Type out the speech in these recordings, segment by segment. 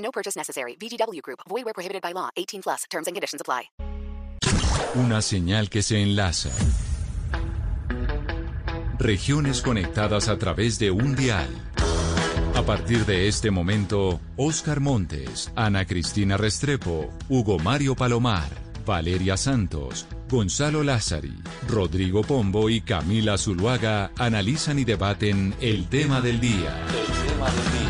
No purchase necessary. VGW Group. Void where prohibited by law. 18 plus. Terms and conditions apply. Una señal que se enlaza. Regiones conectadas a través de un dial. A partir de este momento, Oscar Montes, Ana Cristina Restrepo, Hugo Mario Palomar, Valeria Santos, Gonzalo Lázari, Rodrigo Pombo y Camila Zuluaga analizan y debaten el tema del día. El tema del día.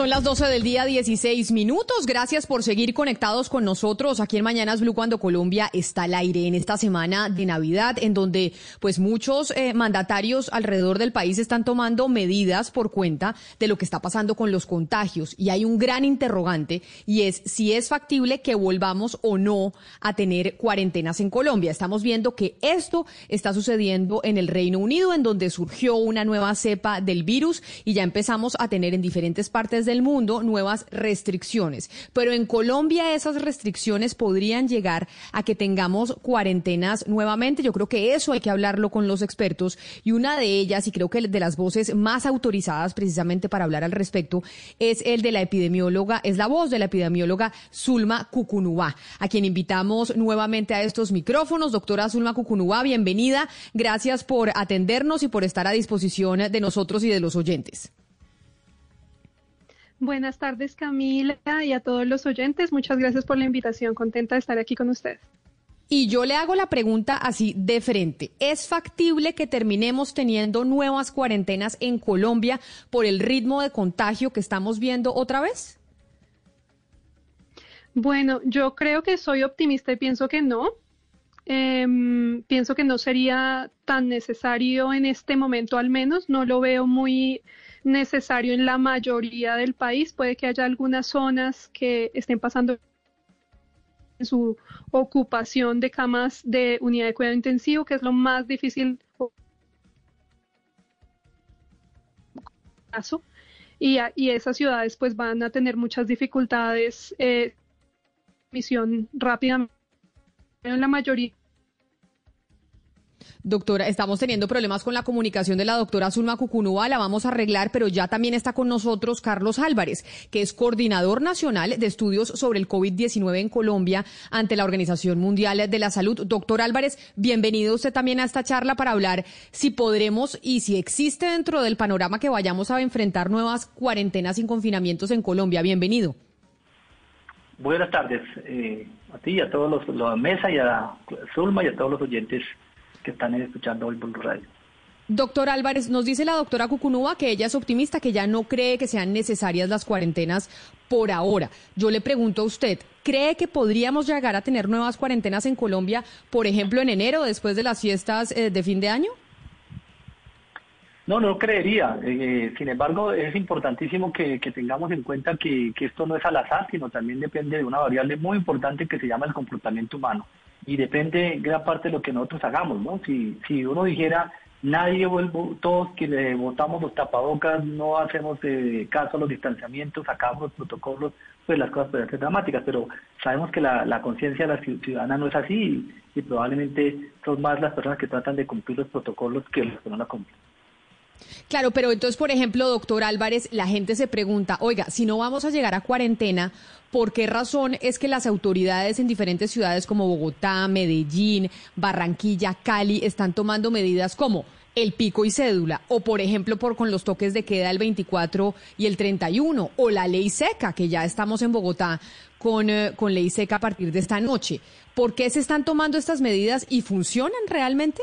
Son las 12 del día, 16 minutos. Gracias por seguir conectados con nosotros aquí en Mañanas Blue cuando Colombia está al aire en esta semana de Navidad, en donde pues muchos eh, mandatarios alrededor del país están tomando medidas por cuenta de lo que está pasando con los contagios. Y hay un gran interrogante y es si es factible que volvamos o no a tener cuarentenas en Colombia. Estamos viendo que esto está sucediendo en el Reino Unido, en donde surgió una nueva cepa del virus y ya empezamos a tener en diferentes partes del mundo nuevas restricciones. Pero en Colombia esas restricciones podrían llegar a que tengamos cuarentenas nuevamente. Yo creo que eso hay que hablarlo con los expertos y una de ellas, y creo que de las voces más autorizadas precisamente para hablar al respecto, es el de la epidemióloga, es la voz de la epidemióloga Zulma Cucunubá, a quien invitamos nuevamente a estos micrófonos. Doctora Zulma Cucunubá, bienvenida. Gracias por atendernos y por estar a disposición de nosotros y de los oyentes. Buenas tardes, Camila, y a todos los oyentes. Muchas gracias por la invitación. Contenta de estar aquí con ustedes. Y yo le hago la pregunta así de frente. ¿Es factible que terminemos teniendo nuevas cuarentenas en Colombia por el ritmo de contagio que estamos viendo otra vez? Bueno, yo creo que soy optimista y pienso que no. Eh, pienso que no sería tan necesario en este momento, al menos. No lo veo muy necesario en la mayoría del país. Puede que haya algunas zonas que estén pasando en su ocupación de camas de unidad de cuidado intensivo, que es lo más difícil. Y, y esas ciudades pues van a tener muchas dificultades eh, misión rápidamente en la mayoría Doctora, estamos teniendo problemas con la comunicación de la doctora Zulma Cucunúa, la vamos a arreglar, pero ya también está con nosotros Carlos Álvarez, que es coordinador nacional de estudios sobre el COVID-19 en Colombia ante la Organización Mundial de la Salud. Doctor Álvarez, bienvenido usted también a esta charla para hablar si podremos y si existe dentro del panorama que vayamos a enfrentar nuevas cuarentenas y confinamientos en Colombia. Bienvenido. Buenas tardes eh, a ti a todos los, los mesa y a Zulma y a todos los oyentes que están escuchando hoy por radio. Doctor Álvarez, nos dice la doctora Cucunúa que ella es optimista, que ya no cree que sean necesarias las cuarentenas por ahora. Yo le pregunto a usted, ¿cree que podríamos llegar a tener nuevas cuarentenas en Colombia, por ejemplo, en enero, después de las fiestas eh, de fin de año? No, no creería. Eh, sin embargo, es importantísimo que, tengamos en cuenta que, esto no es al azar, sino también depende de una variable muy importante que se llama el comportamiento humano y depende gran parte de lo que nosotros hagamos, ¿no? Si, si uno dijera, nadie, todos que le votamos los tapabocas, no hacemos eh, caso a los distanciamientos, sacamos los protocolos, pues las cosas pueden ser dramáticas, pero sabemos que la, la conciencia de la ciudadana no es así y, y, probablemente son más las personas que tratan de cumplir los protocolos que los que no la cumplen. Claro, pero entonces, por ejemplo, doctor Álvarez, la gente se pregunta, oiga, si no vamos a llegar a cuarentena, ¿por qué razón es que las autoridades en diferentes ciudades como Bogotá, Medellín, Barranquilla, Cali están tomando medidas como el pico y cédula, o por ejemplo por con los toques de queda el 24 y el 31, o la ley seca, que ya estamos en Bogotá con, eh, con ley seca a partir de esta noche. ¿Por qué se están tomando estas medidas y funcionan realmente?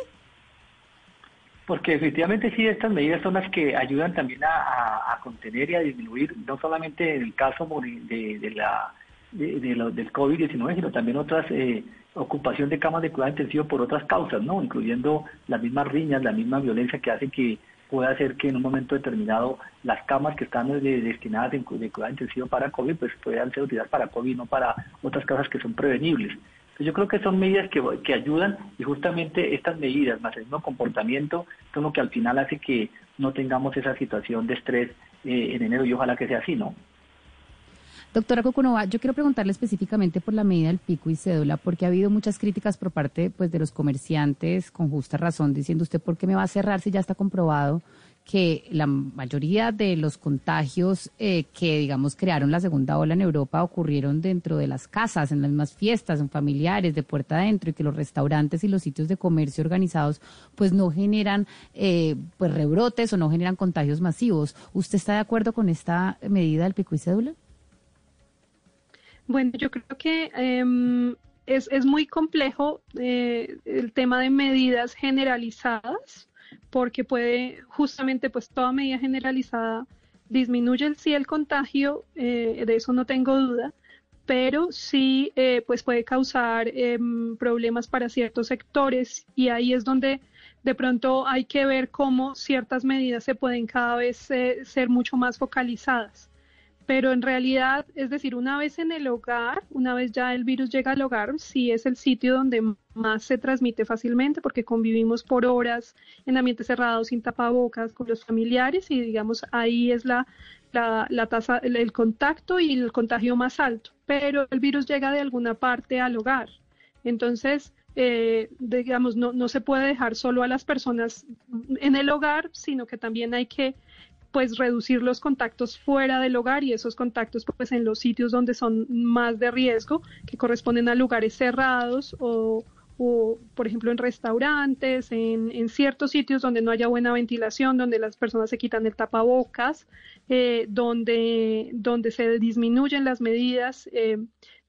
Porque efectivamente sí, estas medidas son las que ayudan también a, contener y a disminuir, no solamente en el caso de, de la, de, de lo, del COVID-19, sino también otras eh, ocupación de camas de cuidado intensivo por otras causas, ¿no? Incluyendo las mismas riñas, la misma violencia que hace que puede hacer que en un momento determinado las camas que están destinadas en, de cuidado intensivo para COVID pues puedan ser utilizadas para COVID, no para otras causas que son prevenibles. Yo creo que son medidas que, ayudan y justamente estas medidas, más el mismo comportamiento, son lo que al final hace que no tengamos esa situación de estrés eh, en enero y ojalá que sea así, ¿no? Doctora Coconova, yo quiero preguntarle específicamente por la medida del pico y cédula, porque ha habido muchas críticas por parte pues, de los comerciantes, con justa razón, diciendo usted, ¿por qué me va a cerrar si ya está comprobado que la mayoría de los contagios eh, que, digamos, crearon la segunda ola en Europa ocurrieron dentro de las casas, en las mismas fiestas, en familiares, de puerta adentro, y que los restaurantes y los sitios de comercio organizados, pues no generan, eh, pues rebrotes o no generan contagios masivos. ¿Usted está de acuerdo con esta medida del pico y cédula? Bueno, yo creo que em, es, es, muy complejo eh, el tema de medidas generalizadas, porque puede justamente, pues toda medida generalizada disminuye el, sí el contagio, eh, de eso no tengo duda, pero sí eh, pues puede causar em, problemas para ciertos sectores y ahí es donde de pronto hay que ver cómo ciertas medidas se pueden cada vez ser mucho más focalizadas pero en realidad, es decir, una vez en el hogar, una vez ya el virus llega al hogar, sí es el sitio donde más se transmite fácilmente porque convivimos por horas en ambientes cerrados sin tapabocas con los familiares y digamos ahí es la, la, tasa, el, contacto y el contagio más alto, pero el virus llega de alguna parte al hogar. Entonces, eh, digamos, no, no se puede dejar solo a las personas en el hogar, sino que también hay que pues reducir los contactos fuera del hogar y esos contactos pues en los sitios donde son más de riesgo, que corresponden a lugares cerrados o, por ejemplo en restaurantes, en, ciertos sitios donde no haya buena ventilación, donde las personas se quitan el tapabocas, eh, donde, donde se disminuyen las medidas eh,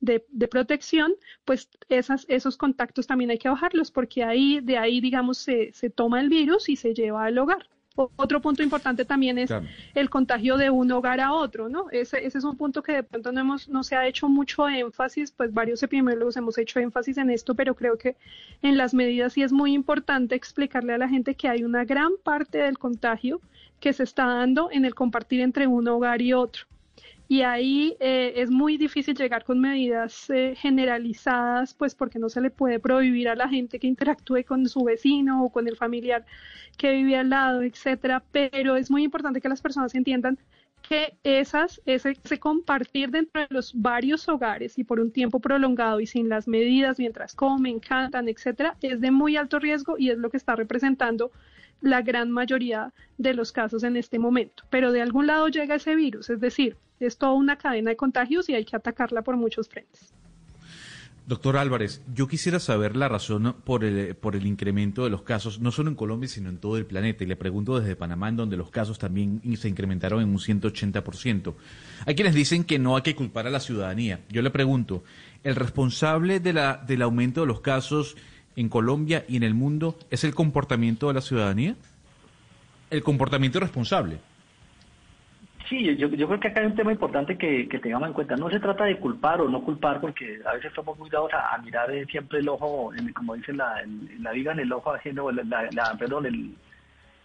de, protección, pues esas, esos contactos también hay que bajarlos porque ahí, de ahí digamos se, se toma el virus y se lleva al hogar. Otro punto importante también es el contagio de un hogar a otro, ¿no? Ese, ese, es un punto que de pronto no, hemos, no se ha hecho mucho énfasis, pues varios epidemiólogos hemos hecho énfasis en esto, pero creo que en las medidas sí es muy importante explicarle a la gente que hay una gran parte del contagio que se está dando en el compartir entre un hogar y otro y ahí eh, es muy difícil llegar con medidas eh, generalizadas, pues porque no se le puede prohibir a la gente que interactúe con su vecino o con el familiar que vive al lado, etcétera, pero es muy importante que las personas entiendan que esas, ese, ese, compartir dentro de los varios hogares y por un tiempo prolongado y sin las medidas mientras comen, cantan, etcétera, es de muy alto riesgo y es lo que está representando la gran mayoría de los casos en este momento. Pero de algún lado llega ese virus, es decir, es toda una cadena de contagios y hay que atacarla por muchos frentes. Doctor Álvarez, yo quisiera saber la razón por el, por el incremento de los casos, no solo en Colombia, sino en todo el planeta. Y le pregunto desde Panamá, donde los casos también se incrementaron en un 180%. Hay quienes dicen que no hay que culpar a la ciudadanía. Yo le pregunto, ¿el responsable de la, del aumento de los casos en Colombia y en el mundo es el comportamiento de la ciudadanía? El comportamiento responsable. Sí, yo, yo creo que acá hay un tema importante que, tengamos en cuenta. No se trata de culpar o no culpar, porque a veces somos muy dados a, mirar siempre el ojo, como dice la, la viga en el ojo, haciendo, la perdón, el,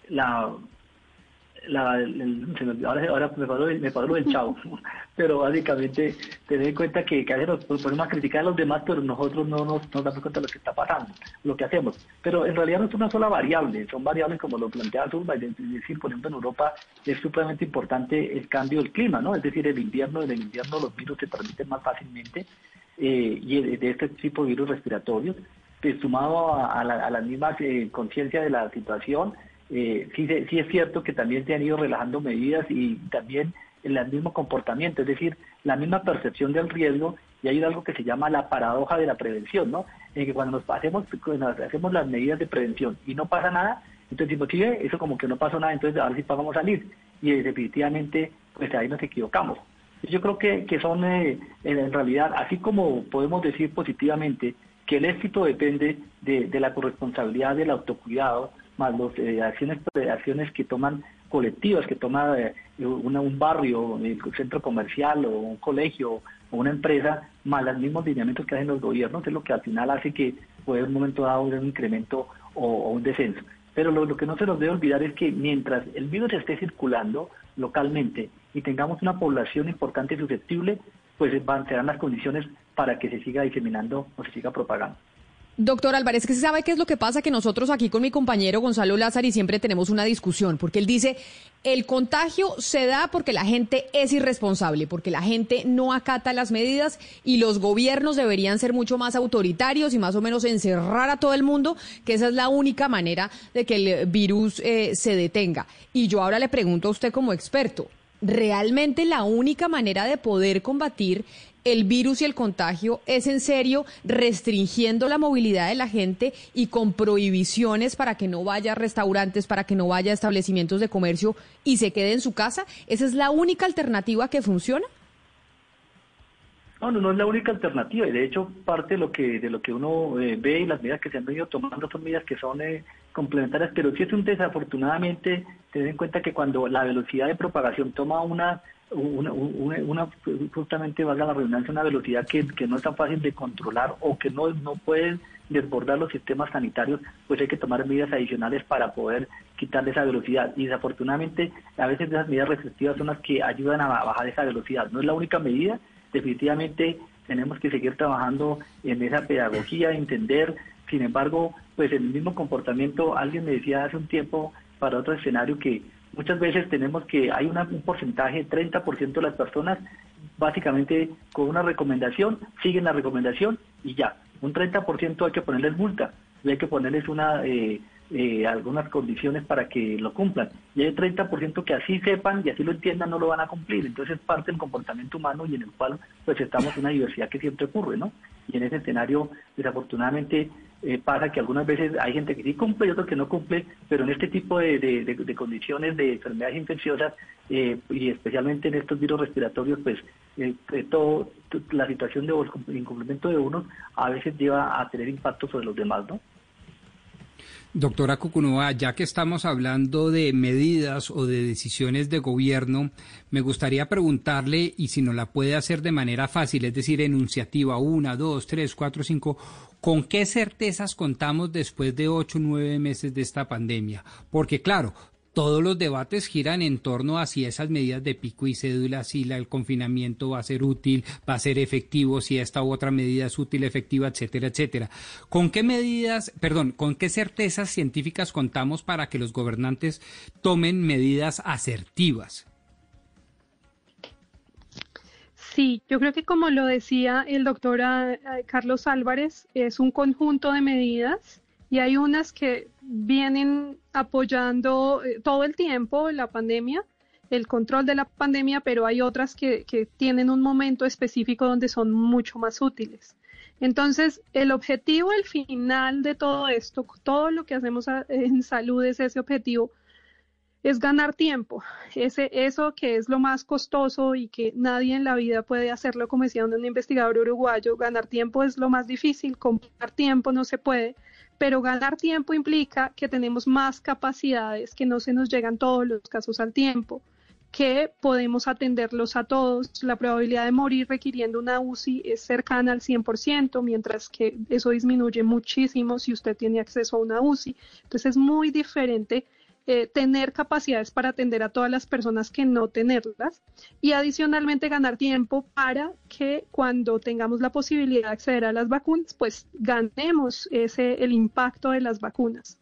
la, la, ahora, me pasó, me pasó lo del chavo, pero básicamente tener en cuenta que, que a veces nos ponemos a criticar a los demás, pero nosotros no nos, damos cuenta de lo que está pasando, lo que hacemos. Pero en realidad no es una sola variable, son variables como lo plantea Zumba, es decir, por ejemplo, en Europa es supremamente importante el cambio del clima, ¿no? Es decir, el invierno, en el invierno los virus se transmiten más fácilmente eh, y de, este tipo de virus respiratorios, pues, sumado a, la, a las mismas eh, conciencia de la situación, eh, sí, sí es cierto que también se han ido relajando medidas y también el mismo comportamiento, es decir, la misma percepción del riesgo y hay algo que se llama la paradoja de la prevención, ¿no? En que cuando nos hacemos, hacemos las medidas de prevención y no pasa nada, entonces decimos, sí, eso como que no pasó nada, entonces ahora sí vamos a salir. Y definitivamente, pues ahí nos equivocamos. Yo creo que, que son, eh, en realidad, así como podemos decir positivamente que el éxito depende de, de la corresponsabilidad del autocuidado, más las eh, acciones, acciones que toman colectivas, que toma eh, un barrio, un centro comercial o un colegio o una empresa, más los mismos lineamientos que hacen los gobiernos, es lo que al final hace que puede en un momento dado un incremento o, un descenso. Pero lo, que no se nos debe olvidar es que mientras el virus esté circulando localmente y tengamos una población importante y susceptible, pues van, serán las condiciones para que se siga diseminando o se siga propagando. Doctor Álvarez, que se sabe qué es lo que pasa, que nosotros aquí con mi compañero Gonzalo Lázaro siempre tenemos una discusión, porque él dice, el contagio se da porque la gente es irresponsable, porque la gente no acata las medidas y los gobiernos deberían ser mucho más autoritarios y más o menos encerrar a todo el mundo, que esa es la única manera de que el virus eh, se detenga. Y yo ahora le pregunto a usted como experto, ¿realmente la única manera de poder combatir el virus y el contagio es en serio restringiendo la movilidad de la gente y con prohibiciones para que no vaya a restaurantes, para que no vaya a establecimientos de comercio y se quede en su casa? ¿Esa es la única alternativa que funciona? No, no, es la única alternativa y de hecho parte de lo que de lo que uno eh, ve y las medidas que se han venido tomando son medidas que son eh, complementarias, pero sí es un desafortunadamente tener en cuenta que cuando la velocidad de propagación toma una una, una, justamente valga la redundancia, una velocidad que, no es tan fácil de controlar o que no, no pueden desbordar los sistemas sanitarios, pues hay que tomar medidas adicionales para poder quitarle esa velocidad. Y desafortunadamente, a veces esas medidas restrictivas son las que ayudan a bajar esa velocidad. No es la única medida, definitivamente tenemos que seguir trabajando en esa pedagogía, entender. Sin embargo, pues el mismo comportamiento, alguien me decía hace un tiempo para otro escenario que Muchas veces tenemos que hay un porcentaje, 30% de las personas, básicamente con una recomendación, siguen la recomendación y ya. Un 30% hay que ponerles multa y hay que ponerles una eh, eh, algunas condiciones para que lo cumplan. Y hay 30% que así sepan y así lo entiendan, no lo van a cumplir. Entonces es parte del comportamiento humano y en el cual pues estamos en una diversidad que siempre ocurre, ¿no? Y en ese escenario, desafortunadamente, eh, pasa que algunas veces hay gente que sí cumple y otros que no cumple, pero en este tipo de, condiciones de enfermedades infecciosas eh, y especialmente en estos virus respiratorios, pues eh, todo, la situación de incumplimiento de unos a veces lleva a tener impacto sobre los demás, ¿no? Doctora Cucunova, ya que estamos hablando de medidas o de decisiones de gobierno, me gustaría preguntarle, y si no la puede hacer de manera fácil, es decir, enunciativa, una, dos, tres, cuatro, cinco, ¿con qué certezas contamos después de ocho, nueve meses de esta pandemia? Porque claro, todos los debates giran en torno a si esas medidas de pico y cédula, si el confinamiento va a ser útil, va a ser efectivo, si esta u otra medida es útil, efectiva, etcétera, etcétera. ¿Con qué medidas, perdón, con qué certezas científicas contamos para que los gobernantes tomen medidas asertivas? Sí, yo creo que como lo decía el doctor ah, Carlos Álvarez, es un conjunto de medidas y hay unas que vienen apoyando eh, todo el tiempo la pandemia, el control de la pandemia, pero hay otras que, tienen un momento específico donde son mucho más útiles. Entonces, el objetivo, el final de todo esto, todo lo que hacemos en salud es ese objetivo, es ganar tiempo. Ese, eso que es lo más costoso y que nadie en la vida puede hacerlo, como decía un investigador uruguayo, ganar tiempo es lo más difícil, comprar tiempo no se puede pero ganar tiempo implica que tenemos más capacidades, que no se nos llegan todos los casos al tiempo, que podemos atenderlos a todos. La probabilidad de morir requiriendo una UCI es cercana al 100%, mientras que eso disminuye muchísimo si usted tiene acceso a una UCI. Entonces es muy diferente eh, tener capacidades para atender a todas las personas que no tenerlas y adicionalmente ganar tiempo para que cuando tengamos la posibilidad de acceder a las vacunas, pues ganemos ese, el impacto de las vacunas.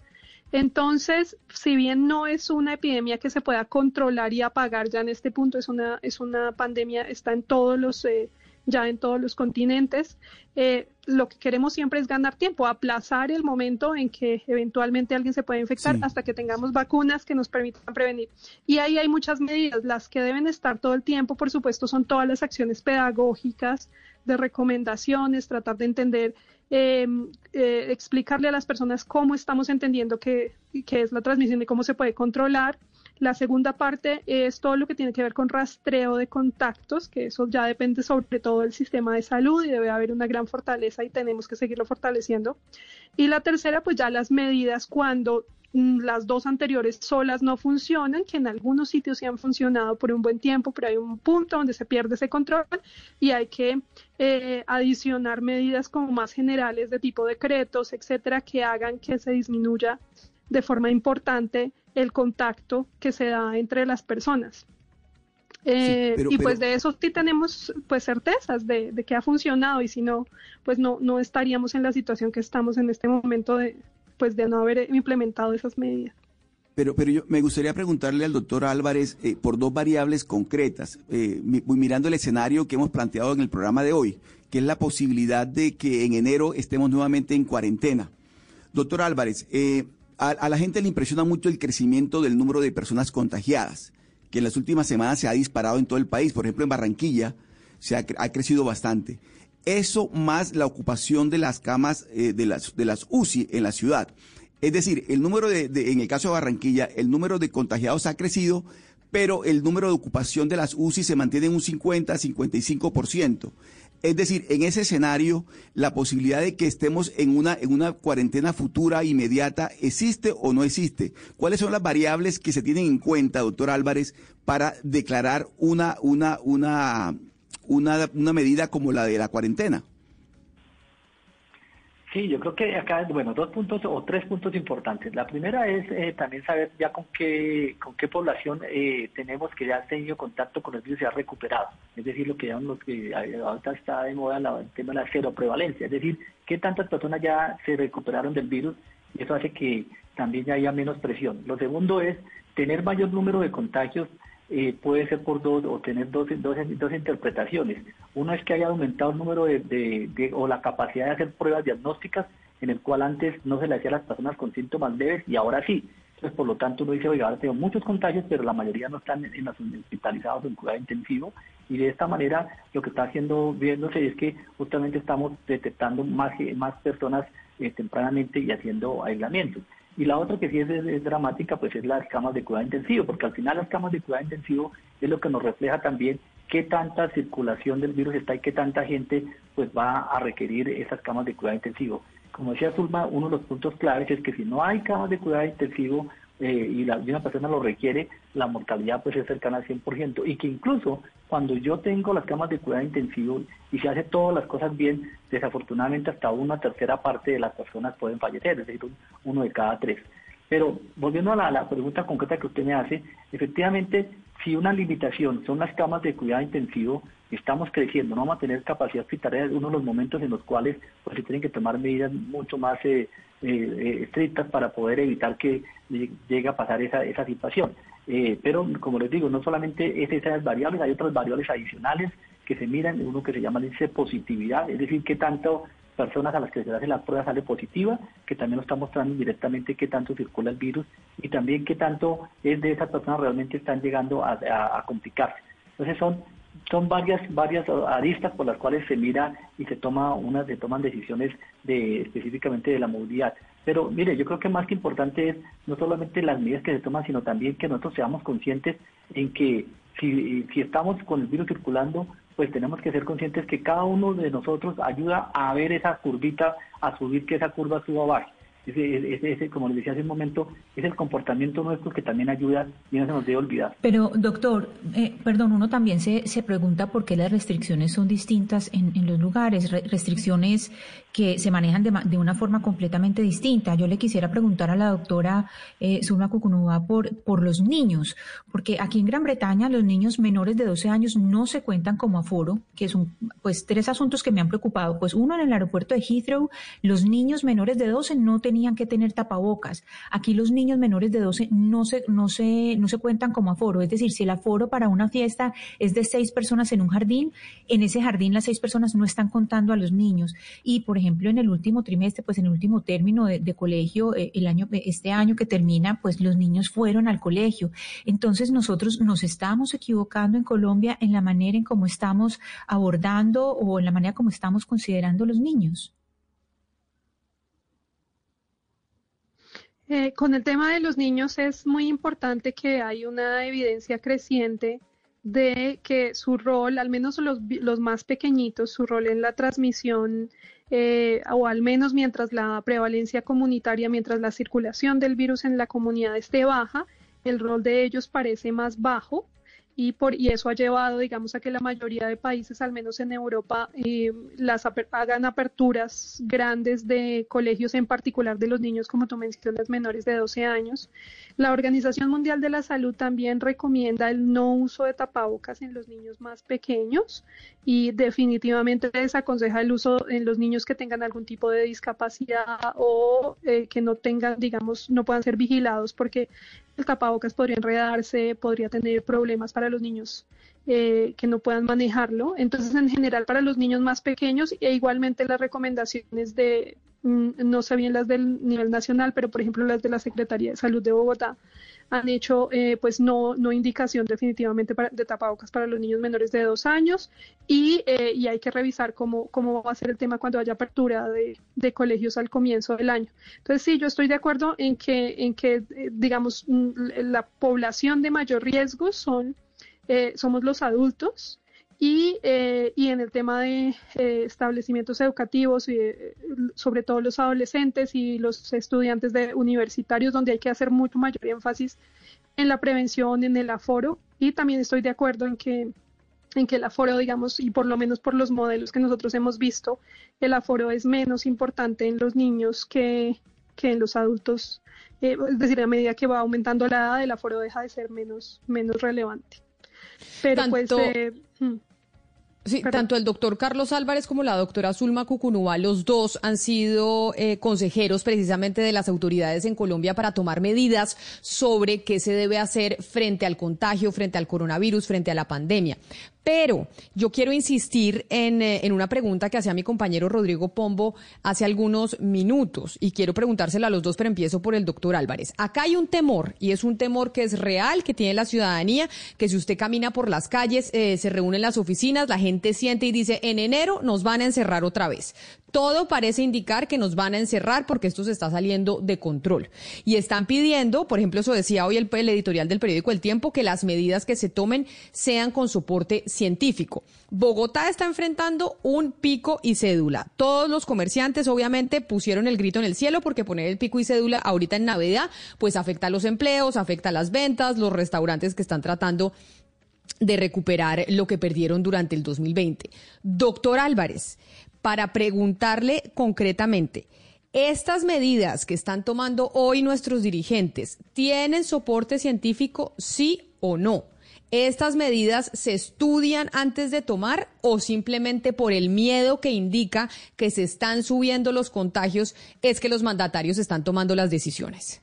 Entonces, si bien no es una epidemia que se pueda controlar y apagar ya en este punto, es una, es una pandemia, está en todos los eh, ya en todos los continentes. Eh, lo que queremos siempre es ganar tiempo, aplazar el momento en que eventualmente alguien se puede infectar hasta que tengamos vacunas que nos permitan prevenir. Y ahí hay muchas medidas. Las que deben estar todo el tiempo, por supuesto, son todas las acciones pedagógicas, de recomendaciones, tratar de entender, eh, eh, explicarle a las personas cómo estamos entendiendo que, que es la transmisión y cómo se puede controlar. La segunda parte es todo lo que tiene que ver con rastreo de contactos, que eso ya depende sobre todo del sistema de salud y debe haber una gran fortaleza y tenemos que seguirlo fortaleciendo. Y la tercera, pues ya las medidas cuando mm, las dos anteriores solas no funcionan, que en algunos sitios sí han funcionado por un buen tiempo, pero hay un punto donde se pierde ese control y hay que eh, adicionar medidas como más generales de tipo decretos, etcétera, que hagan que se disminuya de forma importante el contacto que se da entre las personas. Eh, y pues de eso sí tenemos pues certezas de, que ha funcionado y si no, pues no, no estaríamos en la situación que estamos en este momento de, pues de no haber implementado esas medidas. Pero, pero yo me gustaría preguntarle al doctor Álvarez eh, por dos variables concretas, eh, mirando el escenario que hemos planteado en el programa de hoy, que es la posibilidad de que en enero estemos nuevamente en cuarentena. Doctor Álvarez, eh, a, la gente le impresiona mucho el crecimiento del número de personas contagiadas, que en las últimas semanas se ha disparado en todo el país. Por ejemplo, en Barranquilla se ha, crecido bastante. Eso más la ocupación de las camas de, las, de las UCI en la ciudad. Es decir, el número de, en el caso de Barranquilla, el número de contagiados ha crecido, pero el número de ocupación de las UCI se mantiene en un 50, 55%. Es decir, en ese escenario, la posibilidad de que estemos en una, en una cuarentena futura, inmediata, ¿existe o no existe? ¿Cuáles son las variables que se tienen en cuenta, doctor Álvarez, para declarar una, una, una, una, una medida como la de la cuarentena? Sí, yo creo que acá, bueno, dos puntos o tres puntos importantes. La primera es eh, también saber ya con qué, con qué población eh, tenemos que ya ha tenido contacto con el virus y ha recuperado. Es decir, lo que los que ahorita está de moda el tema de la cero prevalencia. Es decir, qué tantas personas ya se recuperaron del virus y eso hace que también ya haya menos presión. Lo segundo es tener mayor número de contagios eh, puede ser por dos o tener dos, dos, dos, interpretaciones. Uno es que haya aumentado el número de, o la capacidad de hacer pruebas diagnósticas en el cual antes no se le hacía a las personas con síntomas leves y ahora sí. Entonces, por lo tanto, uno dice, oiga, ahora tengo muchos contagios, pero la mayoría no están en, los hospitalizados en cuidado intensivo. Y de esta manera, lo que está haciendo, viéndose es que justamente estamos detectando más, más personas eh, tempranamente y haciendo aislamiento. Y la otra que sí es, dramática, pues es las camas de cuidado intensivo, porque al final las camas de cuidado intensivo es lo que nos refleja también qué tanta circulación del virus está y qué tanta gente pues va a requerir esas camas de cuidado intensivo. Como decía Zulma, uno de los puntos claves es que si no hay camas de cuidado intensivo, eh, y, la, una persona lo requiere, la mortalidad pues es cercana al 100%. Y que incluso cuando yo tengo las camas de cuidado intensivo y se hace todas las cosas bien, desafortunadamente hasta una tercera parte de las personas pueden fallecer, es decir, uno de cada tres. Pero volviendo a la, pregunta concreta que usted me hace, efectivamente, si una limitación son las camas de cuidado intensivo, estamos creciendo, no vamos a tener capacidad hospitalaria en uno de los momentos en los cuales pues, se tienen que tomar medidas mucho más eh, eh, estrictas para poder evitar que llegue a pasar esa, esa situación. Eh, pero, como les digo, no solamente es esas variables, hay otras variables adicionales que se miran, uno que se llama dice positividad, es decir, qué tanto personas a las que se hace la prueba sale positiva, que también nos está mostrando directamente qué tanto circula el virus y también qué tanto es de esas personas realmente están llegando a complicarse. Entonces son son varias varias aristas por las cuales se mira y se toma unas se toman decisiones de específicamente de la movilidad. Pero mire yo creo que más que importante es no solamente las medidas que se toman sino también que nosotros seamos conscientes en que si, si estamos con el virus circulando pues tenemos que ser conscientes que cada uno de nosotros ayuda a ver esa curvita a subir que esa curva suba abajo ese, ese, como les decía hace un momento, es el comportamiento nuestro que también ayuda y no se nos debe olvidar. Pero, doctor, eh, perdón, uno también se, se pregunta por qué las restricciones son distintas en, en los lugares, restricciones que se manejan de, de, una forma completamente distinta. Yo le quisiera preguntar a la doctora eh, Zulma por, por los niños, porque aquí en Gran Bretaña los niños menores de 12 años no se cuentan como aforo, que son pues tres asuntos que me han preocupado. Pues uno en el aeropuerto de Heathrow, los niños menores de 12 no tenían que tener tapabocas. Aquí los niños menores de 12 no se, no se, no se cuentan como aforo. Es decir, si el aforo para una fiesta es de seis personas en un jardín, en ese jardín las seis personas no están contando a los niños. Y, por ejemplo, en el último trimestre, pues en el último término de, colegio, eh, el año, este año que termina, pues los niños fueron al colegio. Entonces nosotros nos estamos equivocando en Colombia en la manera en cómo estamos abordando o en la manera como estamos considerando los niños. Eh, con el tema de los niños es muy importante que hay una evidencia creciente de que su rol, al menos los, los más pequeñitos, su rol en la transmisión, eh, o al menos mientras la prevalencia comunitaria, mientras la circulación del virus en la comunidad esté baja, el rol de ellos parece más bajo y, por, y eso ha llevado, digamos, a que la mayoría de países, al menos en Europa, eh, las hagan aperturas grandes de colegios, en particular de los niños, como tú mencionas, menores de 12 años. La Organización Mundial de la Salud también recomienda el no uso de tapabocas en los niños más pequeños y definitivamente desaconseja el uso en los niños que tengan algún tipo de discapacidad o eh, que no tengan, digamos, no puedan ser vigilados porque el tapabocas podría enredarse, podría tener problemas para los niños eh, que no puedan manejarlo. Entonces, en general, para los niños más pequeños, e igualmente las recomendaciones de, mm, no sé bien las del nivel nacional, pero por ejemplo las de la Secretaría de Salud de Bogotá, han hecho eh, pues no, no indicación definitivamente de tapabocas para los niños menores de dos años y, eh, y hay que revisar cómo, cómo va a ser el tema cuando haya apertura de, de, colegios al comienzo del año. Entonces sí, yo estoy de acuerdo en que, en que eh, digamos, mm, la población de mayor riesgo son, somos los adultos y, eh, y, en el tema de eh, establecimientos educativos y eh, sobre todo los adolescentes y los estudiantes de universitarios donde hay que hacer mucho mayor énfasis en la prevención, en el aforo y también estoy de acuerdo en que en que el aforo, digamos, y por lo menos por los modelos que nosotros hemos visto, el aforo es menos importante en los niños que, que en los adultos. es decir, a medida que va aumentando la edad, el aforo deja de ser menos, menos relevante. Pero pues... Hmm. Sí, tanto el doctor Carlos Álvarez como la doctora Zulma Cucunúa, los dos han sido eh, consejeros precisamente de las autoridades en Colombia para tomar medidas sobre qué se debe hacer frente al contagio, frente al coronavirus, frente a la pandemia. Pero yo quiero insistir en, eh, en, una pregunta que hacía mi compañero Rodrigo Pombo hace algunos minutos y quiero preguntársela a los dos, pero empiezo por el doctor Álvarez. Acá hay un temor y es un temor que es real, que tiene la ciudadanía, que si usted camina por las calles, eh, se reúne en las oficinas, la gente siente y dice, en enero nos van a encerrar otra vez. Todo parece indicar que nos van a encerrar porque esto se está saliendo de control. Y están pidiendo, por ejemplo, eso decía hoy el, el editorial del periódico El Tiempo, que las medidas que se tomen sean con soporte científico. Bogotá está enfrentando un pico y cédula. Todos los comerciantes obviamente pusieron el grito en el cielo porque poner el pico y cédula ahorita en Navidad pues afecta a los empleos, afecta a las ventas, los restaurantes que están tratando de recuperar lo que perdieron durante el 2020. Doctor Álvarez, para preguntarle concretamente, ¿estas medidas que están tomando hoy nuestros dirigentes tienen soporte científico, sí o no? ¿Estas medidas se estudian antes de tomar o simplemente por el miedo que indica que se están subiendo los contagios es que los mandatarios están tomando las decisiones?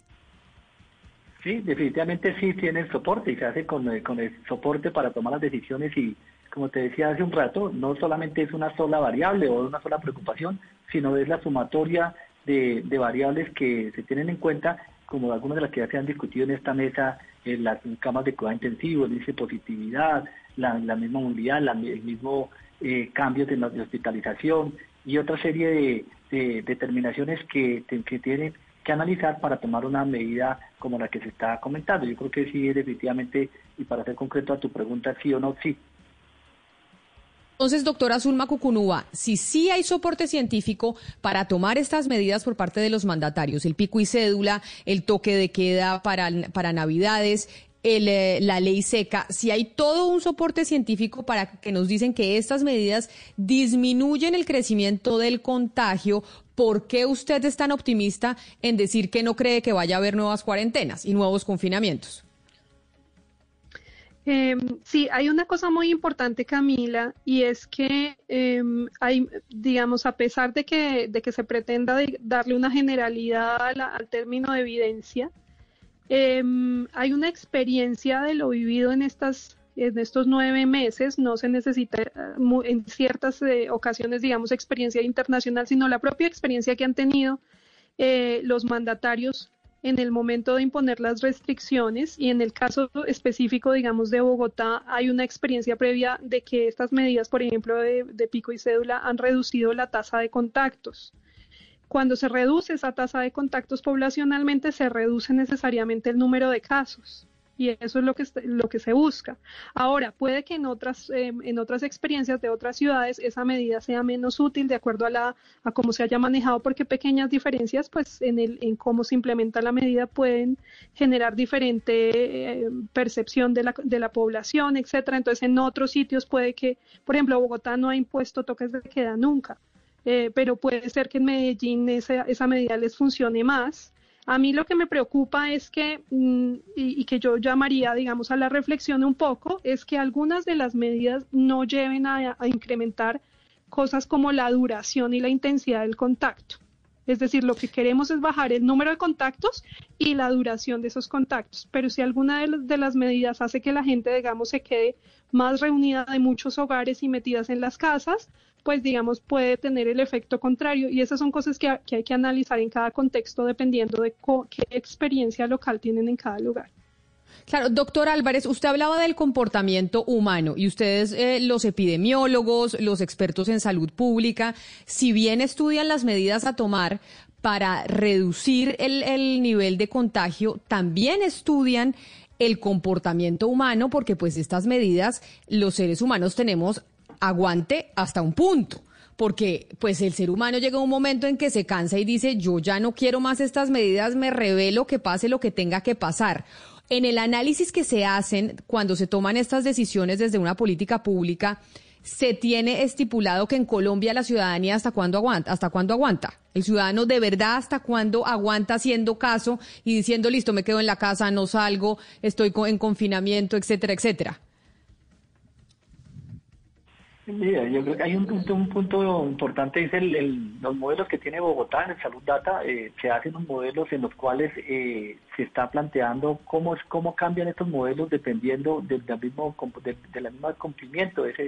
Sí, definitivamente sí tienen soporte y se hace con, eh, con el soporte para tomar las decisiones y como te decía hace un rato, no solamente es una sola variable o una sola preocupación, sino es la sumatoria de, de variables que se tienen en cuenta como algunas de las que ya se han discutido en esta mesa, en eh, las camas de cuidado intensivo, el índice de positividad, la, misma movilidad, el mismo eh, cambio de, de, hospitalización y otra serie de, determinaciones que, que tienen que analizar para tomar una medida como la que se está comentando. Yo creo que sí, definitivamente, y para ser concreto a tu pregunta, sí o no, sí, entonces, doctora Zulma Cucunúa, si sí hay soporte científico para tomar estas medidas por parte de los mandatarios, el pico y cédula, el toque de queda para, para Navidades, eh, la ley seca, si hay todo un soporte científico para que nos dicen que estas medidas disminuyen el crecimiento del contagio, ¿por qué usted es tan optimista en decir que no cree que vaya a haber nuevas cuarentenas y nuevos confinamientos? Em, sí, hay una cosa muy importante, Camila, y es que em, hay, digamos, a pesar de que, de que se pretenda darle una generalidad al término de evidencia, em, hay una experiencia de lo vivido en estas en estos nueve meses. No se necesita eh, en ciertas eh, ocasiones, digamos, experiencia internacional, sino la propia experiencia que han tenido eh, los mandatarios en el momento de imponer las restricciones y en el caso específico, digamos, de Bogotá, hay una experiencia previa de que estas medidas, por ejemplo, de, pico y cédula, han reducido la tasa de contactos. Cuando se reduce esa tasa de contactos poblacionalmente, se reduce necesariamente el número de casos. Y eso es lo que, lo que se busca. Ahora, puede que en otras, em, en otras experiencias de otras ciudades esa medida sea menos útil de acuerdo a, la, a cómo se haya manejado, porque pequeñas diferencias pues, en, el, en cómo se implementa la medida pueden generar diferente em, percepción de la, de la población, etcétera. Entonces, en otros sitios puede que, por ejemplo, Bogotá no ha impuesto toques de queda nunca. Eh, pero puede ser que en Medellín esa, esa medida les funcione más a mí lo que me preocupa es que, mm, y, que yo llamaría, digamos, a la reflexión un poco, es que algunas de las medidas no lleven a, incrementar cosas como la duración y la intensidad del contacto. Es decir, lo que queremos es bajar el número de contactos y la duración de esos contactos. Pero si alguna de, las medidas hace que la gente, digamos, se quede más reunida de muchos hogares y metidas en las casas, pues digamos puede tener el efecto contrario y esas son cosas que, hay que analizar en cada contexto dependiendo de qué experiencia local tienen en cada lugar. Claro, doctor Álvarez, usted hablaba del comportamiento humano y ustedes, eh, los epidemiólogos, los expertos en salud pública, si bien estudian las medidas a tomar para reducir el, el nivel de contagio, también estudian el comportamiento humano porque pues estas medidas los seres humanos tenemos aguante hasta un punto porque pues el ser humano llega a un momento en que se cansa y dice, yo ya no quiero más estas medidas, me revelo que pase lo que tenga que pasar. En el análisis que se hacen cuando se toman estas decisiones desde una política pública, se tiene estipulado que en Colombia la ciudadanía hasta cuándo aguanta, hasta cuándo aguanta. El ciudadano de verdad hasta cuándo aguanta haciendo caso y diciendo, listo, me quedo en la casa, no salgo, estoy en confinamiento, etcétera, etcétera. Mira, yo creo que hay un, un, punto importante, es el, los modelos que tiene Bogotá en el Salud Data, eh, se hacen unos modelos en los cuales eh, se está planteando cómo, cómo cambian estos modelos dependiendo del, mismo, de, la misma cumplimiento de, ese,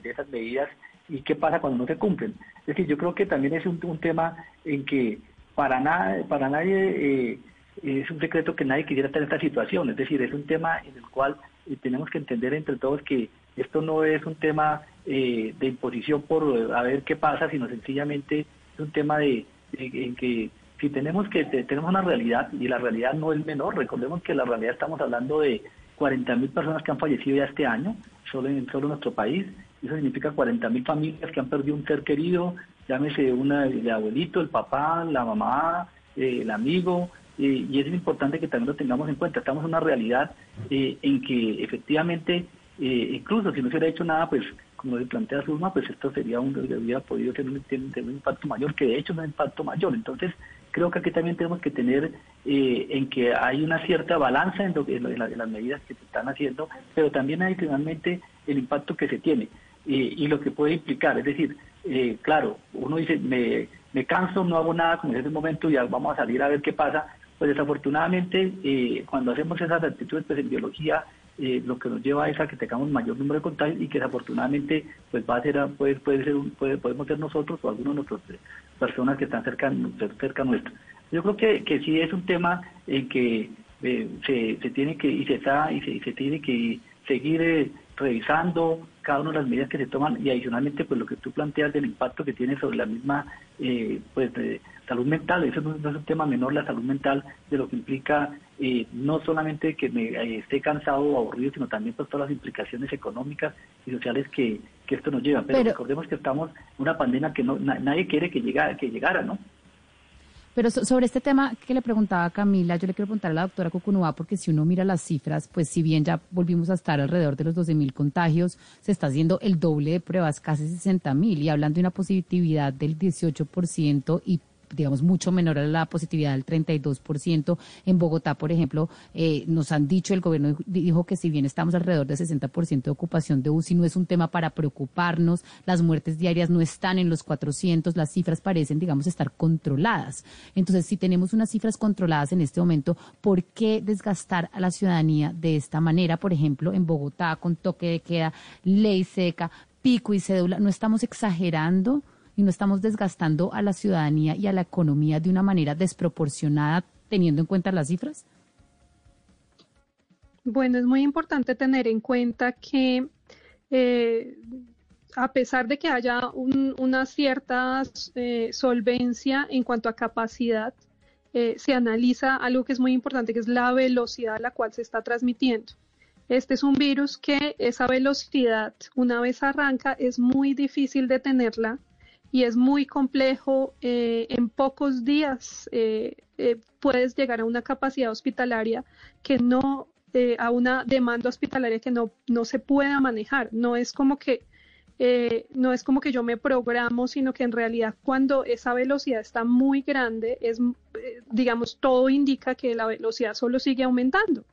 de, esas medidas y qué pasa cuando no se cumplen. Es decir, yo creo que también es un, tema en que para, nada, para nadie... Eh, es un secreto que nadie quisiera estar en esta situación, es decir, es un tema en el cual tenemos que entender entre todos que esto no es un tema eh, de imposición por a ver qué pasa, sino sencillamente es un tema de, en que si tenemos que tenemos una realidad y la realidad no es menor, recordemos que la realidad estamos hablando de 40 mil personas que han fallecido ya este año, solo en solo nuestro país, eso significa 40 mil familias que han perdido un ser querido, llámese una el abuelito, el papá, la mamá, eh, el amigo, eh, y es importante que también lo tengamos en cuenta. Estamos en una realidad en que efectivamente eh, incluso si no se hubiera hecho nada, pues como se plantea Zulma, pues esto sería un, hubiera podido tener un, impacto mayor, que de hecho es un impacto mayor. Entonces, creo que aquí también tenemos que tener eh, en que hay una cierta balanza en, lo, en, las medidas que se están haciendo, pero también adicionalmente el impacto que se tiene eh, y lo que puede implicar. Es decir, claro, uno dice, me, me canso, no hago nada como en ese momento, ya vamos a salir a ver qué pasa. Pues desafortunadamente, cuando hacemos esas actitudes pues en biología, eh, lo que nos lleva es a que tengamos mayor número de contagios y que desafortunadamente pues va a ser puede, puede ser puede, podemos ser nosotros o algunas de nuestras eh, personas que están cerca cerca nuestro. Yo creo que, que sí es un tema en que eh, se, se tiene que y se está y se, se tiene que seguir revisando cada una de las medidas que se toman y adicionalmente pues lo que tú planteas del impacto que tiene sobre la misma eh, pues salud mental eso no, es un tema menor la salud mental de lo que implica eh, no solamente que me eh, esté cansado o aburrido sino también pues, todas las implicaciones económicas y sociales que, que esto nos lleva. Pero, recordemos que estamos en una pandemia que no nadie quiere que llegara que llegara no pero sobre este tema que le preguntaba Camila, yo le quiero preguntar a la doctora Cucunúa, porque si uno mira las cifras, pues si bien ya volvimos a estar alrededor de los 12 mil contagios, se está haciendo el doble de pruebas, casi 60 mil, y hablando de una positividad del 18% y digamos, mucho menor a la positividad del 32%. En Bogotá, por ejemplo, eh, nos han dicho, el gobierno dijo que si bien estamos alrededor del 60% de ocupación de UCI, no es un tema para preocuparnos, las muertes diarias no están en los 400, las cifras parecen, digamos, estar controladas. Entonces, si tenemos unas cifras controladas en este momento, ¿por qué desgastar a la ciudadanía de esta manera? Por ejemplo, en Bogotá, con toque de queda, ley seca, pico y cédula, ¿no estamos exagerando? Y no estamos desgastando a la ciudadanía y a la economía de una manera desproporcionada teniendo en cuenta las cifras? Bueno, es muy importante tener en cuenta que eh, a pesar de que haya una cierta eh, solvencia en cuanto a capacidad, eh, se analiza algo que es muy importante, que es la velocidad a la cual se está transmitiendo. Este es un virus que esa velocidad, una vez arranca, es muy difícil detenerla y es muy complejo. Eh, en pocos días eh, eh, puedes llegar a una capacidad hospitalaria que no, a una demanda hospitalaria que no, no se pueda manejar. No es como que no es como que yo me programo, sino que en realidad cuando esa velocidad está muy grande, es, digamos, todo indica que la velocidad solo sigue aumentando.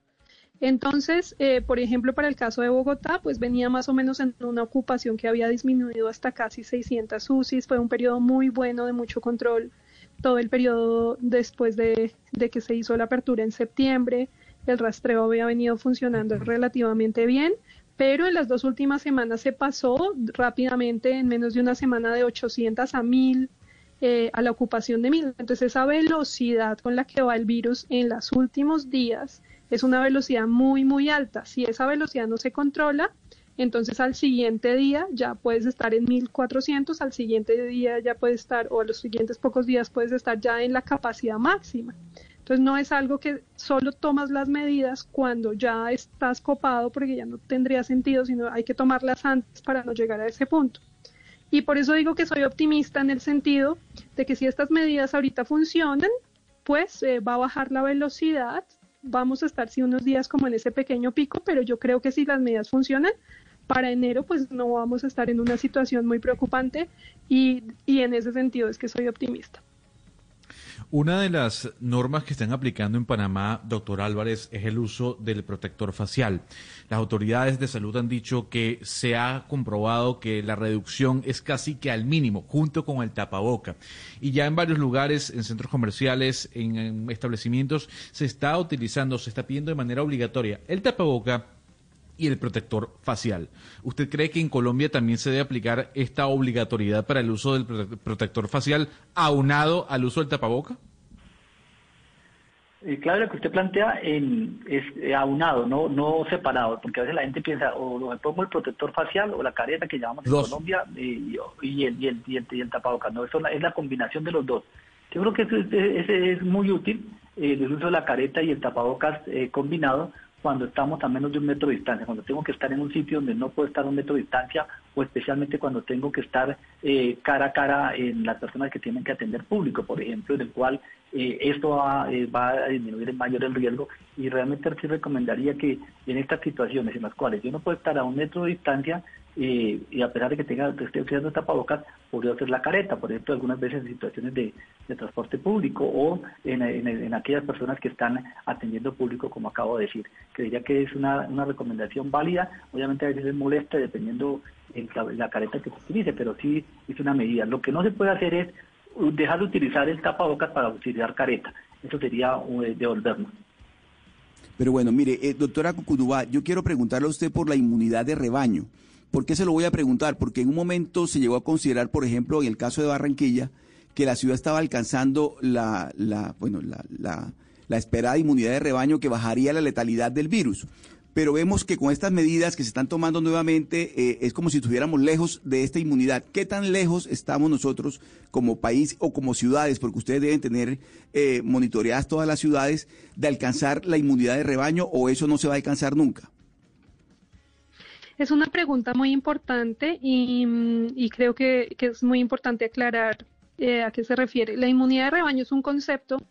Entonces, eh, por ejemplo, para el caso de Bogotá, pues venía más o menos en una ocupación que había disminuido hasta casi 600 UCIs. Fue un periodo muy bueno de mucho control. Todo el periodo después de, que se hizo la apertura en septiembre, el rastreo había venido funcionando relativamente bien, pero en las dos últimas semanas se pasó rápidamente, en menos de una semana, de 800 a 1000 eh, a la ocupación de 1000. Entonces, esa velocidad con la que va el virus en los últimos días es una velocidad muy, muy alta. Si esa velocidad no se controla, entonces al siguiente día ya puedes estar en 1400, al siguiente día ya puedes estar, o a los siguientes pocos días puedes estar ya en la capacidad máxima. Entonces no es algo que solo tomas las medidas cuando ya estás copado, porque ya no tendría sentido, sino hay que tomarlas antes para no llegar a ese punto. Y por eso digo que soy optimista en el sentido de que si estas medidas ahorita funcionan, pues eh, va a bajar la velocidad, vamos a estar sí unos días como en ese pequeño pico, pero yo creo que si las medidas funcionan, para enero pues no vamos a estar en una situación muy preocupante y, y en ese sentido es que soy optimista. Una de las normas que están aplicando en Panamá, doctor Álvarez, es el uso del protector facial. Las autoridades de salud han dicho que se ha comprobado que la reducción es casi que al mínimo, junto con el tapaboca. Y ya en varios lugares, en centros comerciales, en, establecimientos, se está utilizando, se está pidiendo de manera obligatoria el tapaboca y el protector facial. ¿Usted cree que en Colombia también se debe aplicar esta obligatoriedad para el uso del protector facial aunado al uso del tapaboca? Eh, claro, lo que usted plantea en, es eh, aunado, no, no separado, porque a veces la gente piensa o me pongo el protector facial o la careta que llamamos en Colombia y, el, y, el, y, el, tapabocas. No, eso es la, combinación de los dos. Yo creo que ese, es muy útil, eh, el uso de la careta y el tapabocas combinado, cuando estamos a menos de un metro de distancia, cuando tengo que estar en un sitio donde no puedo estar a un metro de distancia o especialmente cuando tengo que estar eh, cara a cara en las personas que tienen que atender público, por ejemplo, en el cual eh, esto va, eh, va, a disminuir en mayor el riesgo. Y realmente sí recomendaría que en estas situaciones en las cuales yo no puedo estar a un metro de distancia, eh, y a pesar de que tenga que esté utilizando tapabocas, podría hacer la careta, por ejemplo, algunas veces en situaciones de, transporte público o en, aquellas personas que están atendiendo público, como acabo de decir. Creería que es una, recomendación válida, obviamente a veces es molesta dependiendo la, la careta que se utilice, pero sí es una medida. Lo que no se puede hacer es dejar de utilizar el tapabocas para utilizar careta. Eso sería eh, devolvernos. Pero bueno, mire, eh, doctora Cucudubá, yo quiero preguntarle a usted por la inmunidad de rebaño. ¿Por qué se lo voy a preguntar? Porque en un momento se llegó a considerar, por ejemplo, en el caso de Barranquilla, que la ciudad estaba alcanzando la, bueno, la esperada inmunidad de rebaño que bajaría la letalidad del virus pero vemos que con estas medidas que se están tomando nuevamente eh, es como si estuviéramos lejos de esta inmunidad. ¿Qué tan lejos estamos nosotros como país o como ciudades, porque ustedes deben tener eh, monitoreadas todas las ciudades, de alcanzar la inmunidad de rebaño o eso no se va a alcanzar nunca? Es una pregunta muy importante y, creo que, es muy importante aclarar eh, a qué se refiere. La inmunidad de rebaño es un concepto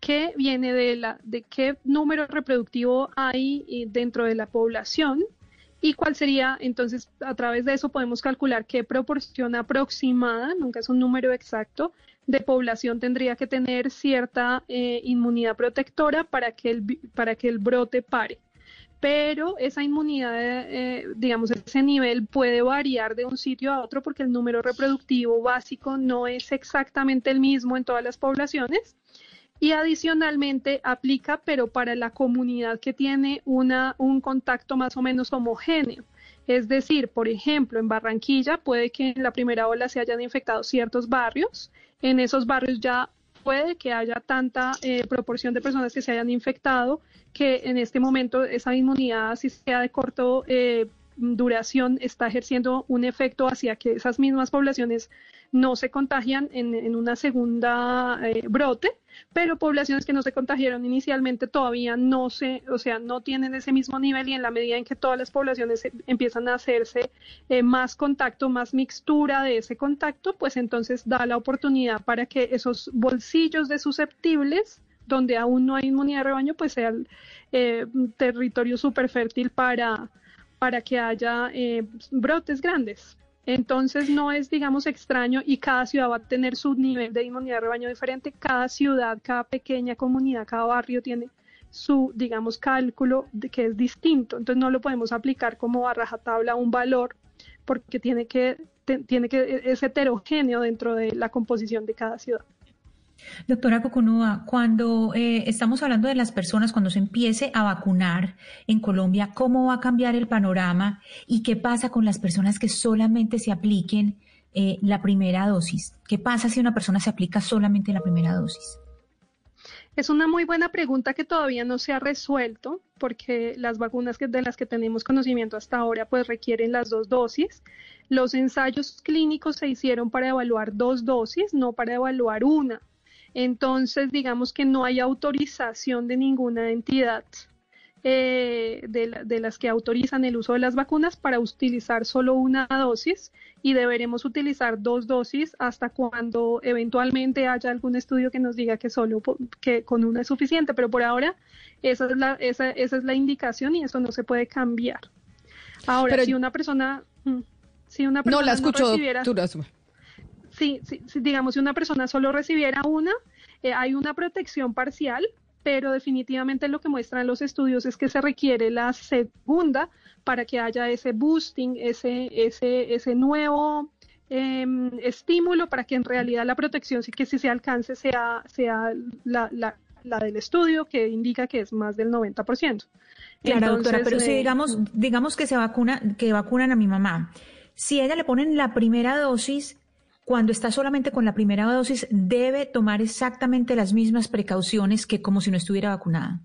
que viene de, la, de qué número reproductivo hay eh, dentro de la población y cuál sería, entonces, a través de eso podemos calcular qué proporción aproximada, nunca es un número exacto, de población tendría que tener cierta eh, inmunidad protectora para que, el, para que el brote pare pero esa inmunidad, eh, digamos, ese nivel puede variar de un sitio a otro porque el número reproductivo básico no es exactamente el mismo en todas las poblaciones. Y adicionalmente aplica, pero para la comunidad que tiene una, un contacto más o menos homogéneo. Es decir, por ejemplo, en Barranquilla puede que en la primera ola se hayan infectado ciertos barrios. En esos barrios ya puede que haya tanta eh, proporción de personas que se hayan infectado que en este momento esa inmunidad, si sea de corto eh, duración, está ejerciendo un efecto hacia que esas mismas poblaciones no se contagian en, en una segunda eh, brote, pero poblaciones que no se contagiaron inicialmente todavía no se, o sea, no tienen ese mismo nivel y en la medida en que todas las poblaciones empiezan a hacerse eh, más contacto, más mixtura de ese contacto, pues entonces da la oportunidad para que esos bolsillos de susceptibles donde aún no hay inmunidad de rebaño, pues sea eh, territorio súper fértil para, para que haya eh, brotes grandes. Entonces no es, digamos, extraño y cada ciudad va a tener su nivel de inmunidad de rebaño diferente. Cada ciudad, cada pequeña comunidad, cada barrio tiene su, digamos, cálculo de que es distinto. Entonces no lo podemos aplicar como a rajatabla un valor porque tiene que, tiene que, es heterogéneo dentro de la composición de cada ciudad. Doctora Coconúa, cuando eh, estamos hablando de las personas, cuando se empiece a vacunar en Colombia, ¿cómo va a cambiar el panorama y qué pasa con las personas que solamente se apliquen eh, la primera dosis? ¿Qué pasa si una persona se aplica solamente la primera dosis? Es una muy buena pregunta que todavía no se ha resuelto porque las vacunas que, de las que tenemos conocimiento hasta ahora pues requieren las dos dosis. Los ensayos clínicos se hicieron para evaluar dos dosis, no para evaluar una. Entonces, digamos que no hay autorización de ninguna entidad eh, de, las que autorizan el uso de las vacunas para utilizar solo una dosis y deberemos utilizar dos dosis hasta cuando eventualmente haya algún estudio que nos diga que solo que con una es suficiente, pero por ahora esa es la, esa, esa es la indicación y eso no se puede cambiar. Ahora, si una persona, mm, si una persona no la escucho, recibiera, Sí, digamos, si una persona solo recibiera una, eh, hay una protección parcial, pero definitivamente lo que muestran los estudios es que se requiere la segunda para que haya ese boosting, ese, ese, ese nuevo em, estímulo para que en realidad la protección sí que si se alcance sea, sea la, la, la del estudio que indica que es más del 90%. Claro, doctora, pero si eh, digamos, digamos que se vacuna, que vacunan a mi mamá, si a ella le ponen la primera dosis, cuando está solamente con la primera dosis, debe tomar exactamente las mismas precauciones que como si no estuviera vacunada.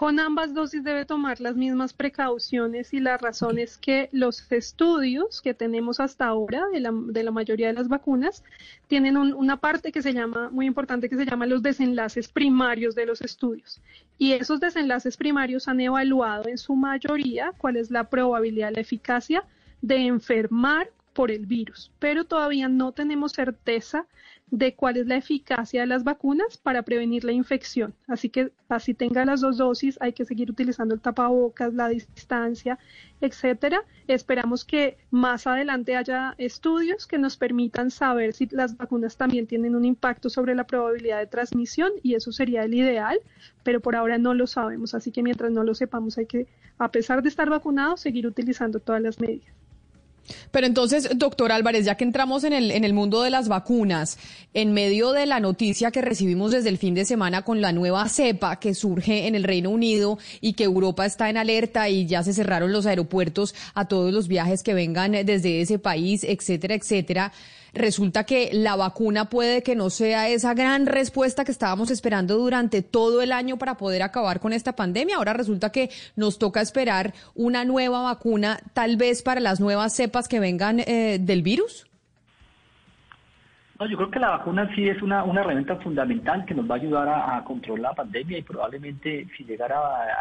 Con ambas dosis debe tomar las mismas precauciones y la razón es que los estudios que tenemos hasta ahora de la, de la mayoría de las vacunas tienen una parte que se llama, muy importante, que se llama los desenlaces primarios de los estudios. Y esos desenlaces primarios han evaluado en su mayoría cuál es la probabilidad, la eficacia de enfermar por el virus, pero todavía no tenemos certeza de cuál es la eficacia de las vacunas para prevenir la infección. Así que así tenga las dos dosis, hay que seguir utilizando el tapabocas, la distancia, etcétera. Esperamos que más adelante haya estudios que nos permitan saber si las vacunas también tienen un impacto sobre la probabilidad de transmisión y eso sería el ideal, pero por ahora no lo sabemos, así que mientras no lo sepamos hay que, a pesar de estar vacunados, seguir utilizando todas las medidas. Pero entonces, doctor Álvarez, ya que entramos en el, en el mundo de las vacunas, en medio de la noticia que recibimos desde el fin de semana con la nueva cepa que surge en el Reino Unido y que Europa está en alerta y ya se cerraron los aeropuertos a todos los viajes que vengan desde ese país, etcétera, etcétera resulta que la vacuna puede que no sea esa gran respuesta que estábamos esperando durante todo el año para poder acabar con esta pandemia. Ahora resulta que nos toca esperar una nueva vacuna, tal vez para las nuevas cepas que vengan eh, del virus. No, yo creo que la vacuna sí es una, una herramienta fundamental que nos va a ayudar a, controlar la pandemia y probablemente si llegara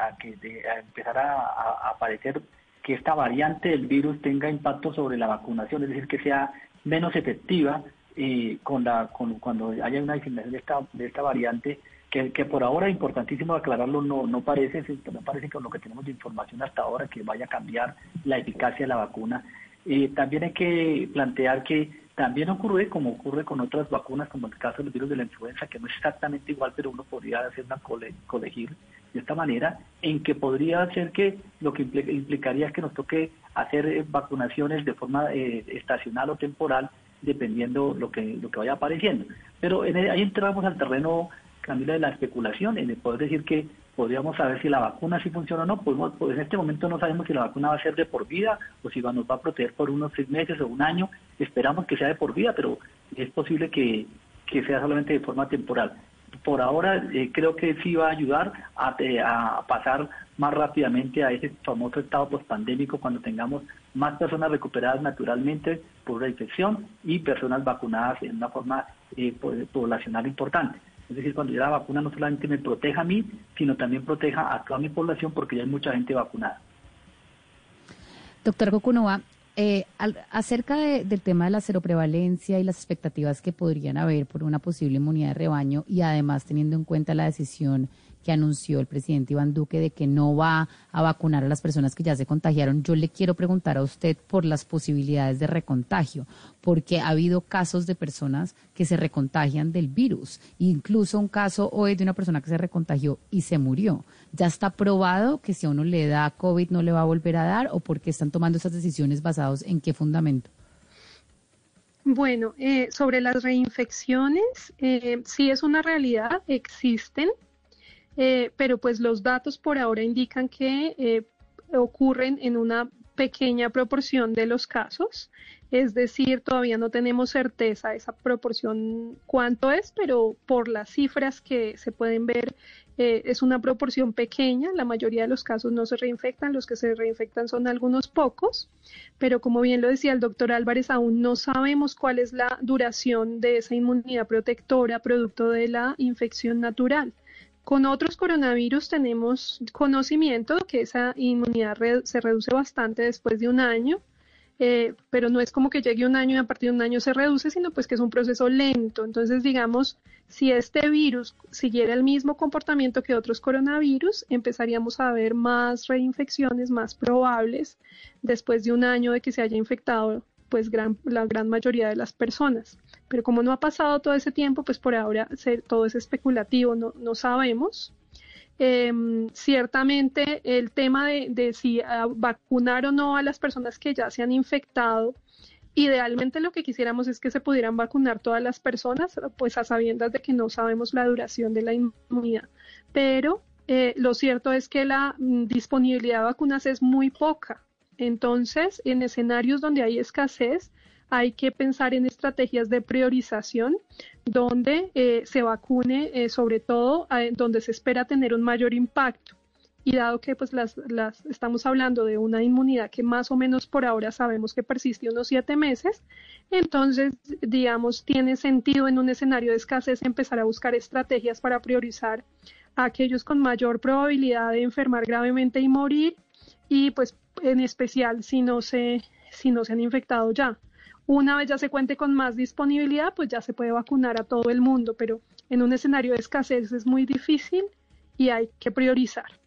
a, que a empezar a aparecer que esta variante del virus tenga impacto sobre la vacunación, es decir, que sea menos efectiva eh, con la, con, cuando haya una diseminación de esta, de esta variante, que, que por ahora importantísimo aclararlo, no, no parece, no parece con lo que tenemos de información hasta ahora que vaya a cambiar la eficacia de la vacuna. Eh, también hay que plantear que también ocurre como ocurre con otras vacunas, como en el caso del virus de la influenza, que no es exactamente igual, pero uno podría hacer una colegir de esta manera, en que podría ser que lo que implicaría es que nos toque hacer eh, vacunaciones de forma eh, estacional o temporal, dependiendo lo que lo que vaya apareciendo. Pero en ahí entramos al terreno, Camila, de la especulación, en el poder decir que podríamos saber si la vacuna sí funciona o no. Pues, pues, en este momento no sabemos si la vacuna va a ser de por vida o si nos va a proteger por unos seis meses o un año. Esperamos que sea de por vida, pero es posible que, sea solamente de forma temporal por ahora eh, creo que sí va a ayudar a, a, pasar más rápidamente a ese famoso estado pospandémico cuando tengamos más personas recuperadas naturalmente por la infección y personas vacunadas en una forma eh, poblacional importante. Es decir, cuando ya la vacuna no solamente me proteja a mí, sino también proteja a toda mi población porque ya hay mucha gente vacunada. Doctor Cocunoa, eh, acerca del tema de la seroprevalencia y las expectativas que podrían haber por una posible inmunidad de rebaño y además teniendo en cuenta la decisión que anunció el presidente Iván Duque de que no va a vacunar a las personas que ya se contagiaron, yo le quiero preguntar a usted por las posibilidades de recontagio, porque ha habido casos de personas que se recontagian del virus, incluso un caso hoy de una persona que se recontagió y se murió. ¿Ya está probado que si a uno le da COVID no le va a volver a dar o por qué están tomando esas decisiones basados en qué fundamento? Bueno, eh, sobre las reinfecciones, eh, sí es una realidad, existen, eh, pero pues los datos por ahora indican que eh, ocurren en una pequeña proporción de los casos, es decir, todavía no tenemos certeza de esa proporción cuánto es, pero por las cifras que se pueden ver eh, es una proporción pequeña, la mayoría de los casos no se reinfectan, los que se reinfectan son algunos pocos, pero como bien lo decía el doctor Álvarez, aún no sabemos cuál es la duración de esa inmunidad protectora producto de la infección natural. Con otros coronavirus tenemos conocimiento que esa inmunidad se reduce bastante después de un año, eh, pero no es como que llegue un año y a partir de un año se reduce, sino pues que es un proceso lento. Entonces, digamos, si este virus siguiera el mismo comportamiento que otros coronavirus, empezaríamos a ver más reinfecciones más probables después de un año de que se haya infectado pues gran, la gran mayoría de las personas. Pero como no ha pasado todo ese tiempo, pues por ahora todo es especulativo, no, no sabemos. Em, ciertamente el tema de, de si vacunar o no a las personas que ya se han infectado, idealmente lo que quisiéramos es que se pudieran vacunar todas las personas, pues a sabiendas de que no sabemos la duración de la inmunidad. Pero eh, lo cierto es que la mm, disponibilidad de vacunas es muy poca. Entonces, en escenarios donde hay escasez, hay que pensar en estrategias de priorización donde eh, se vacune eh, sobre todo donde se espera tener un mayor impacto. Y dado que pues las, las, estamos hablando de una inmunidad que más o menos por ahora sabemos que persiste unos siete meses, entonces, digamos, tiene sentido en un escenario de escasez empezar a buscar estrategias para priorizar a aquellos con mayor probabilidad de enfermar gravemente y morir y pues en especial si no se, si no se han infectado ya. Una vez ya se cuente con más disponibilidad, pues ya se puede vacunar a todo el mundo, pero en un escenario de escasez es muy difícil y hay que priorizar.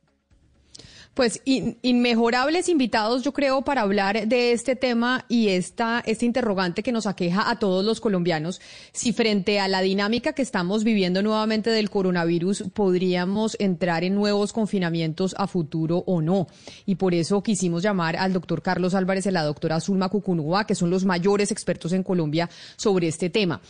Pues inmejorables invitados, yo creo, para hablar de este tema y esta, este interrogante que nos aqueja a todos los colombianos, si frente a la dinámica que estamos viviendo nuevamente del coronavirus podríamos entrar en nuevos confinamientos a futuro o no. Y por eso quisimos llamar al doctor Carlos Álvarez y a la doctora Zulma Cucunúa, que son los mayores expertos en Colombia sobre este tema.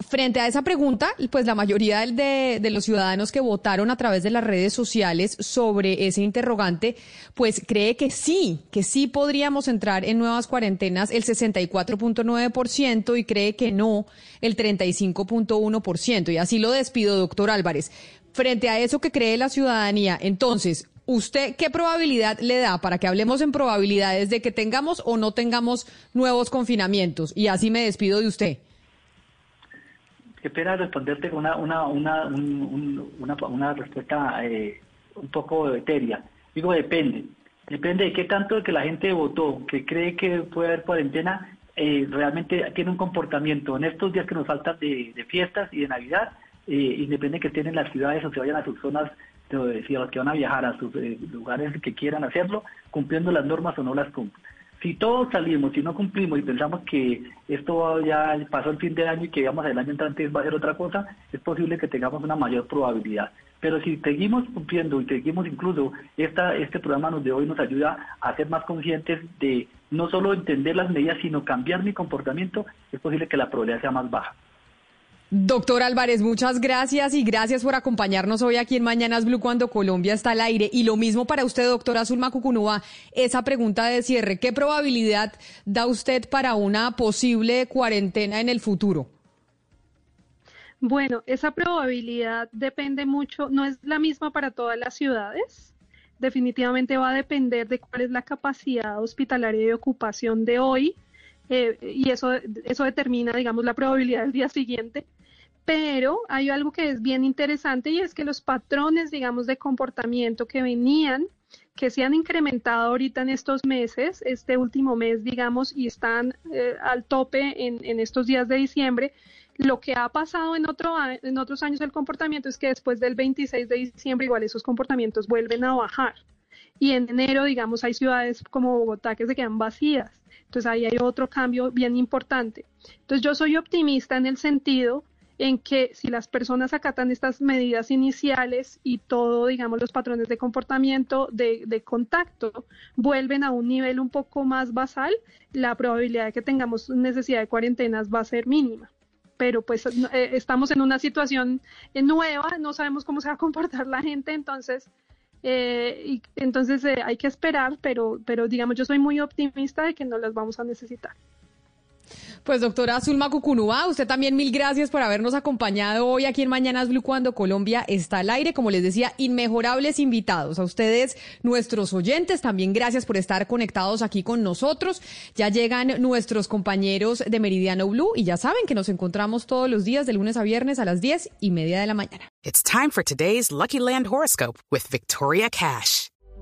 Frente a esa pregunta, pues la mayoría de, de, los ciudadanos que votaron a través de las redes sociales sobre ese interrogante, pues cree que sí, que sí podríamos entrar en nuevas cuarentenas el 64.9% y cree que no el 35.1%. Y así lo despido, doctor Álvarez. Frente a eso que cree la ciudadanía, entonces, ¿usted qué probabilidad le da para que hablemos en probabilidades de que tengamos o no tengamos nuevos confinamientos? Y así me despido de usted. Qué pena responderte con una, una, una, una, una, respuesta eh, un poco etérea. Digo, depende. Depende de qué tanto de que la gente votó, que cree que puede haber cuarentena, eh, realmente tiene un comportamiento en estos días que nos faltan de, fiestas y de Navidad, eh, independiente que estén en las ciudades o se vayan a sus zonas, si los que van a viajar a sus eh, lugares que quieran hacerlo, cumpliendo las normas o no las cumplen. Si todos salimos y no cumplimos y pensamos que esto ya pasó el fin de año y que digamos el año entrante va a ser otra cosa, es posible que tengamos una mayor probabilidad. Pero si seguimos cumpliendo y seguimos incluso, este programa de hoy nos ayuda a ser más conscientes de no solo entender las medidas, sino cambiar mi comportamiento, es posible que la probabilidad sea más baja. Doctor Álvarez, muchas gracias y gracias por acompañarnos hoy aquí en Mañanas Blue cuando Colombia está al aire. Y lo mismo para usted, doctora Zulma Cucunúa, esa pregunta de cierre. ¿Qué probabilidad da usted para una posible cuarentena en el futuro? Bueno, esa probabilidad depende mucho, no es la misma para todas las ciudades. definitivamente va a depender de cuál es la capacidad hospitalaria de ocupación de hoy eh, y eso, eso determina, digamos, la probabilidad del día siguiente. Pero hay algo que es bien interesante y es que los patrones, digamos, de comportamiento que venían, que se han incrementado ahorita en estos meses, este último mes, digamos, y están eh, al tope en, en estos días de diciembre, lo que ha pasado en, otro, en otros años del comportamiento es que después del 26 de diciembre igual esos comportamientos vuelven a bajar. Y en enero, digamos, hay ciudades como Bogotá que se quedan vacías. Entonces ahí hay otro cambio bien importante. Entonces yo soy optimista en el sentido en que si las personas acatan estas medidas iniciales y todo, digamos, los patrones de comportamiento de, contacto vuelven a un nivel un poco más basal, la probabilidad de que tengamos necesidad de cuarentenas va a ser mínima pero pues eh, estamos en una situación eh, nueva, no sabemos cómo se va a comportar la gente, entonces, eh, y, entonces hay que esperar, pero, pero digamos, yo soy muy optimista de que no las vamos a necesitar. Pues doctora Zulma Cucunúa, usted también mil gracias por habernos acompañado hoy aquí en Mañanas Blue cuando Colombia está al aire. Como les decía, inmejorables invitados. A ustedes, nuestros oyentes, también gracias por estar conectados aquí con nosotros. Ya llegan nuestros compañeros de Meridiano Blue y ya saben que nos encontramos todos los días de lunes a viernes a las diez y media de la mañana. It's time for today's Lucky Land Horoscope with Victoria Cash.